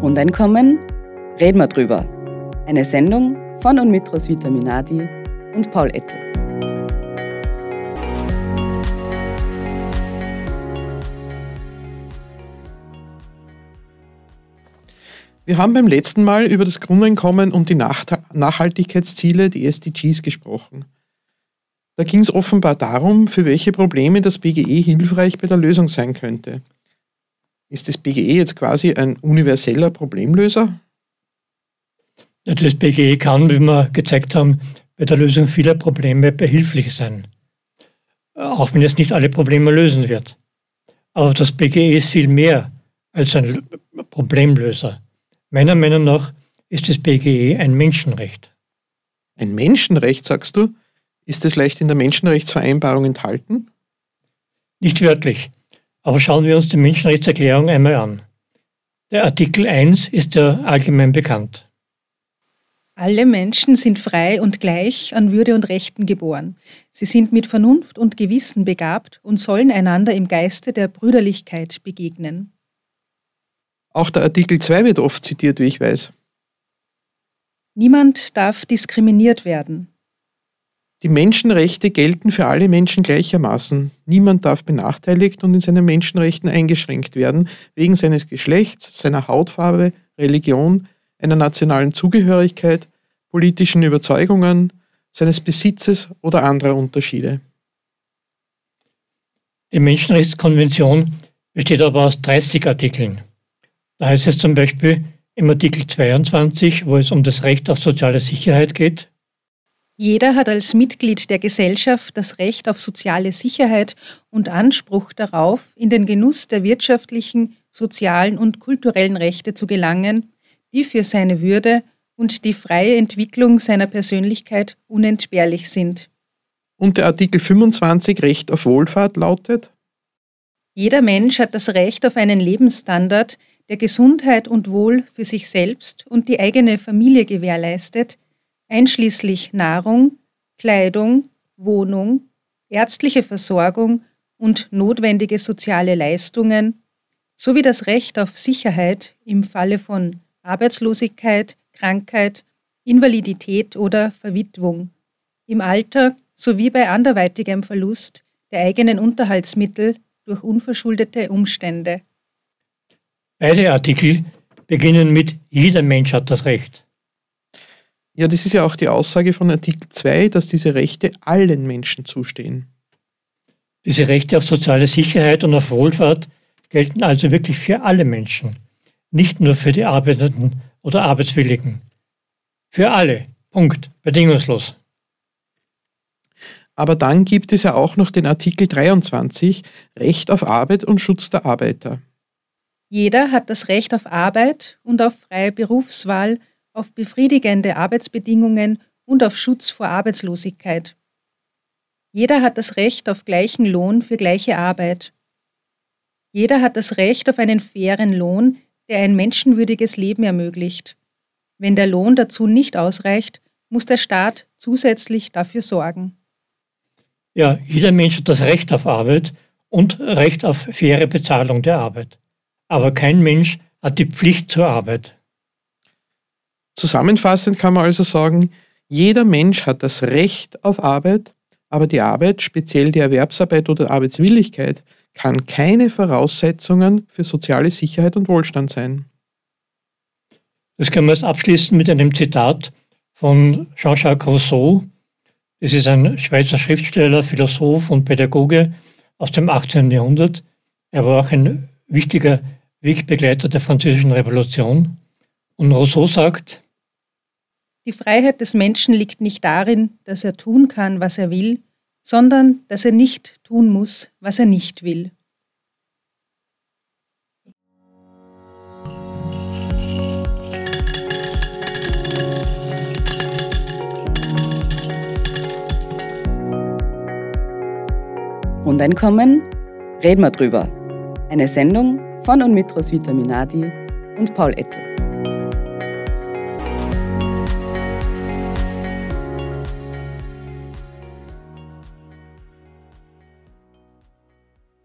Grundeinkommen reden wir drüber. Eine Sendung von und mit Roswitha Minadi und Paul Ettel. Wir haben beim letzten Mal über das Grundeinkommen und die Nachhaltigkeitsziele, die SDGs, gesprochen. Da ging es offenbar darum, für welche Probleme das BGE hilfreich bei der Lösung sein könnte. Ist das BGE jetzt quasi ein universeller Problemlöser? Das BGE kann, wie wir gezeigt haben, bei der Lösung vieler Probleme behilflich sein. Auch wenn es nicht alle Probleme lösen wird. Aber das BGE ist viel mehr als ein Problemlöser. Meiner Meinung nach ist das BGE ein Menschenrecht. Ein Menschenrecht, sagst du? Ist es leicht in der Menschenrechtsvereinbarung enthalten? Nicht wörtlich. Aber schauen wir uns die Menschenrechtserklärung einmal an. Der Artikel 1 ist ja allgemein bekannt. Alle Menschen sind frei und gleich an Würde und Rechten geboren. Sie sind mit Vernunft und Gewissen begabt und sollen einander im Geiste der Brüderlichkeit begegnen. Auch der Artikel 2 wird oft zitiert, wie ich weiß. Niemand darf diskriminiert werden. Die Menschenrechte gelten für alle Menschen gleichermaßen. Niemand darf benachteiligt und in seinen Menschenrechten eingeschränkt werden, wegen seines Geschlechts, seiner Hautfarbe, Religion, einer nationalen Zugehörigkeit, politischen Überzeugungen, seines Besitzes oder anderer Unterschiede. Die Menschenrechtskonvention besteht aber aus 30 Artikeln. Da heißt es zum Beispiel im Artikel 22, wo es um das Recht auf soziale Sicherheit geht, jeder hat als Mitglied der Gesellschaft das Recht auf soziale Sicherheit und Anspruch darauf, in den Genuss der wirtschaftlichen, sozialen und kulturellen Rechte zu gelangen, die für seine Würde und die freie Entwicklung seiner Persönlichkeit unentbehrlich sind. Und der Artikel 25 Recht auf Wohlfahrt lautet? Jeder Mensch hat das Recht auf einen Lebensstandard, der Gesundheit und Wohl für sich selbst und die eigene Familie gewährleistet, einschließlich Nahrung, Kleidung, Wohnung, ärztliche Versorgung und notwendige soziale Leistungen sowie das Recht auf Sicherheit im Falle von Arbeitslosigkeit, Krankheit, Invalidität oder Verwitwung, im Alter sowie bei anderweitigem Verlust der eigenen Unterhaltsmittel durch unverschuldete Umstände. Beide Artikel beginnen mit Jeder Mensch hat das Recht. Ja, das ist ja auch die Aussage von Artikel 2, dass diese Rechte allen Menschen zustehen. Diese Rechte auf soziale Sicherheit und auf Wohlfahrt gelten also wirklich für alle Menschen, nicht nur für die Arbeitenden oder Arbeitswilligen. Für alle. Punkt. Bedingungslos. Aber dann gibt es ja auch noch den Artikel 23, Recht auf Arbeit und Schutz der Arbeiter. Jeder hat das Recht auf Arbeit und auf freie Berufswahl auf befriedigende Arbeitsbedingungen und auf Schutz vor Arbeitslosigkeit. Jeder hat das Recht auf gleichen Lohn für gleiche Arbeit. Jeder hat das Recht auf einen fairen Lohn, der ein menschenwürdiges Leben ermöglicht. Wenn der Lohn dazu nicht ausreicht, muss der Staat zusätzlich dafür sorgen. Ja, jeder Mensch hat das Recht auf Arbeit und Recht auf faire Bezahlung der Arbeit. Aber kein Mensch hat die Pflicht zur Arbeit. Zusammenfassend kann man also sagen, jeder Mensch hat das Recht auf Arbeit, aber die Arbeit, speziell die Erwerbsarbeit oder Arbeitswilligkeit, kann keine Voraussetzungen für soziale Sicherheit und Wohlstand sein. Das können wir jetzt abschließen mit einem Zitat von Jean-Jacques Rousseau. Das ist ein Schweizer Schriftsteller, Philosoph und Pädagoge aus dem 18. Jahrhundert. Er war auch ein wichtiger Wegbegleiter der Französischen Revolution. Und Rousseau sagt, die Freiheit des Menschen liegt nicht darin, dass er tun kann, was er will, sondern dass er nicht tun muss, was er nicht will. Grundeinkommen? Reden wir drüber. Eine Sendung von und mit Roswitha Minadi und Paul Ettel.